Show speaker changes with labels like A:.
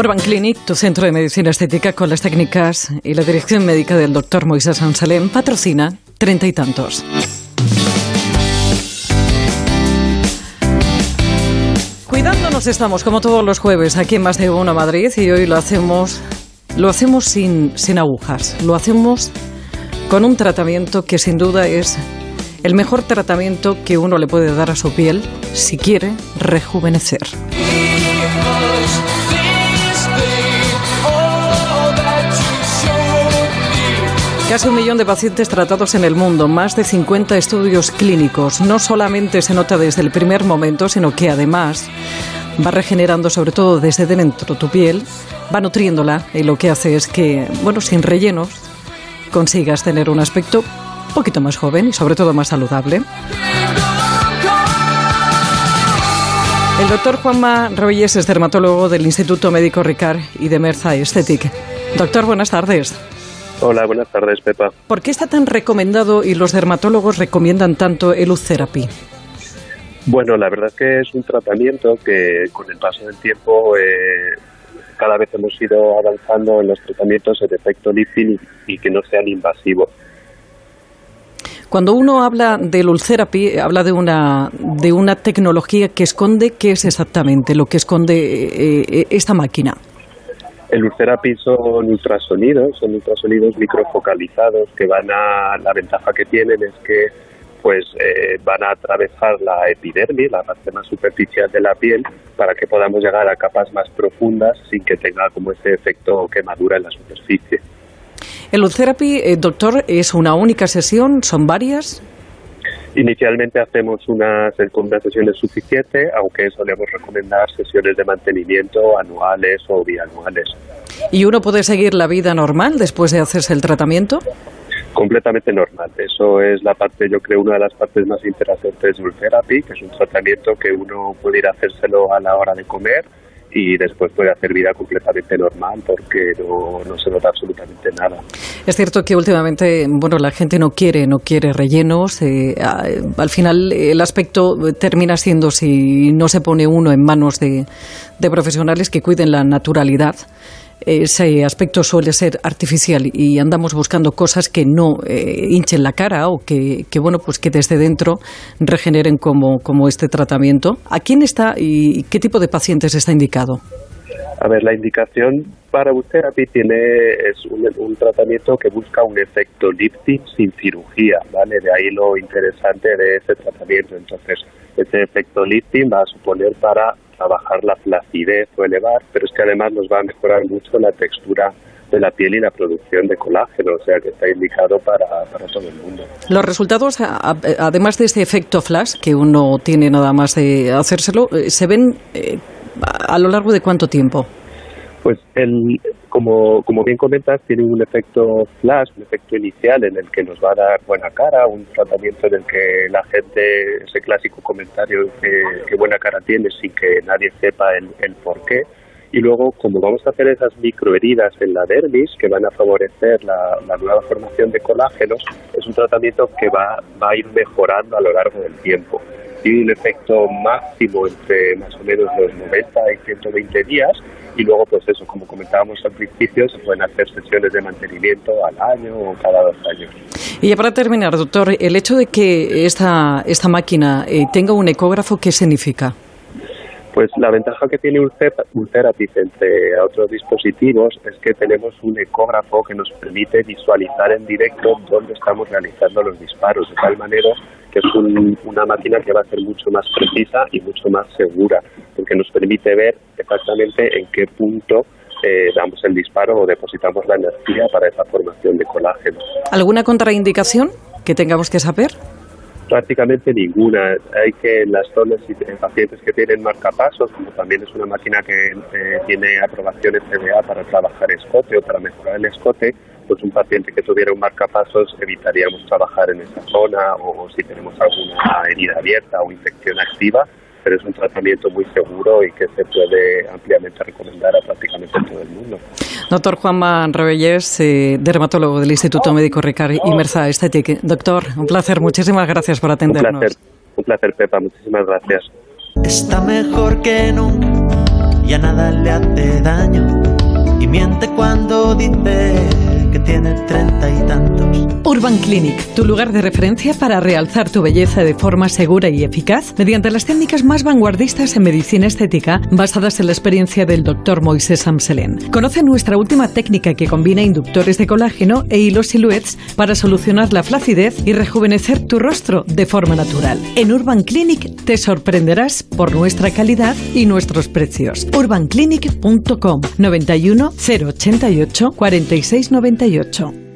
A: Urban Clinic, tu centro de medicina estética con las técnicas y la dirección médica del doctor Moisés Ansalem, patrocina treinta y tantos. Cuidándonos estamos, como todos los jueves, aquí en Más de Uno Madrid, y hoy lo hacemos, lo hacemos sin, sin agujas, lo hacemos con un tratamiento que sin duda es el mejor tratamiento que uno le puede dar a su piel si quiere rejuvenecer. Casi un millón de pacientes tratados en el mundo, más de 50 estudios clínicos. No solamente se nota desde el primer momento, sino que además va regenerando sobre todo desde dentro tu piel, va nutriéndola y lo que hace es que, bueno, sin rellenos, consigas tener un aspecto un poquito más joven y sobre todo más saludable. El doctor Juanma Reyes es dermatólogo del Instituto Médico Ricard y de Merza Aesthetic. Doctor, buenas tardes.
B: Hola, buenas tardes, Pepa.
A: ¿Por qué está tan recomendado y los dermatólogos recomiendan tanto el Therapy?
B: Bueno, la verdad es que es un tratamiento que con el paso del tiempo eh, cada vez hemos ido avanzando en los tratamientos de efecto lifting y, que no sean invasivos.
A: Cuando uno habla del Ulcerapi, habla de una, de una tecnología que esconde, ¿qué es exactamente lo que esconde eh, eh, esta máquina?
B: El Ulcerapi son ultrasonidos, son ultrasonidos microfocalizados que van a, la ventaja que tienen es que pues eh, van a atravesar la epidermis, la parte más superficial de la piel, para que podamos llegar a capas más profundas sin que tenga como ese efecto quemadura en la superficie.
A: ¿El Ulcerapi, eh, doctor, es una única sesión? ¿Son varias?
B: Inicialmente hacemos una, una sesión suficiente, aunque solemos recomendar sesiones de mantenimiento anuales o bianuales.
A: ¿Y uno puede seguir la vida normal después de hacerse el tratamiento?
B: Completamente normal. Eso es la parte, yo creo, una de las partes más interesantes del Therapy, que es un tratamiento que uno puede ir a hacérselo a la hora de comer y después puede hacer vida completamente normal porque no, se nota absolutamente nada.
A: Es cierto que últimamente, bueno, la gente no quiere, no quiere rellenos. Eh, al final el aspecto termina siendo si no se pone uno en manos de, de profesionales que cuiden la naturalidad ese aspecto suele ser artificial y andamos buscando cosas que no eh, hinchen la cara o que, bueno pues que desde dentro regeneren como, como este tratamiento. ¿A quién está y qué tipo de pacientes está indicado?
B: A ver, la indicación para Ultherapy tiene es un, tratamiento que busca un efecto lifting sin cirugía, ¿vale? De ahí lo interesante de ese tratamiento. Entonces, ese efecto lifting va a suponer para trabajar la flacidez o elevar, pero es que además nos va a mejorar mucho la textura de la piel y la producción de colágeno, o sea que está indicado para, todo el mundo.
A: Los resultados, además de ese efecto flash que uno tiene nada más de hacérselo, eh, ¿se ven eh, a lo largo de cuánto tiempo?
B: Pues el, como, como bien comentas, tiene un efecto flash, un efecto inicial en el que nos va a dar buena cara, un tratamiento en el que la gente, ese clásico comentario que, que buena cara tiene sin que nadie sepa el, el por qué. Y luego, como vamos a hacer esas microheridas en la dermis que van a favorecer la, la, nueva formación de colágenos, es un tratamiento que va, va a ir mejorando a lo largo del tiempo. Tiene un efecto máximo entre más o menos los 90 y 120 días y luego pues eso, como comentábamos al principio, se pueden hacer sesiones de mantenimiento al año o cada dos años.
A: Y ya para terminar, doctor, el hecho de que esta, esta máquina eh, tenga un ecógrafo, ¿qué significa?
B: Pues la ventaja que tiene un Ultherapis entre otros dispositivos es que tenemos un ecógrafo que nos permite visualizar en directo dónde estamos realizando los disparos, de tal manera que es una máquina que va a ser mucho más precisa y mucho más segura, porque nos permite ver exactamente en qué punto eh, damos el disparo o depositamos la energía para esa formación de colágeno.
A: ¿Alguna contraindicación que tengamos que saber?
B: Prácticamente ninguna. Hay que en las zonas y en pacientes que tienen marcapasos, como también es una máquina que eh, tiene aprobación FDA para trabajar escote o para mejorar el escote, pues un paciente que tuviera un marcapasos evitaríamos trabajar en esa zona o si tenemos alguna herida abierta o infección activa, pero es un tratamiento muy seguro y que se puede ampliamente recomendar a prácticamente todo el mundo.
A: Doctor Juanma Rebellés, eh, dermatólogo del Instituto Médico Ricard y Merza Estética. Doctor, un placer, muchísimas gracias por atendernos.
B: Un placer, un placer Pepa, muchísimas gracias.
C: Está mejor que nunca y a nada le hace daño. Y miente cuando dice tiene treinta y tantos.
A: Urban Clinic, tu lugar de referencia para realzar tu belleza de forma segura y eficaz mediante las técnicas más vanguardistas en medicina estética basadas en la experiencia del doctor Moisés Amselén. Conoce nuestra última técnica que combina inductores de colágeno e hilos silhouettes para solucionar la flacidez y rejuvenecer tu rostro de forma natural. En Urban Clinic te sorprenderás por nuestra calidad y nuestros precios. urbanclinic.com 91 088 46 98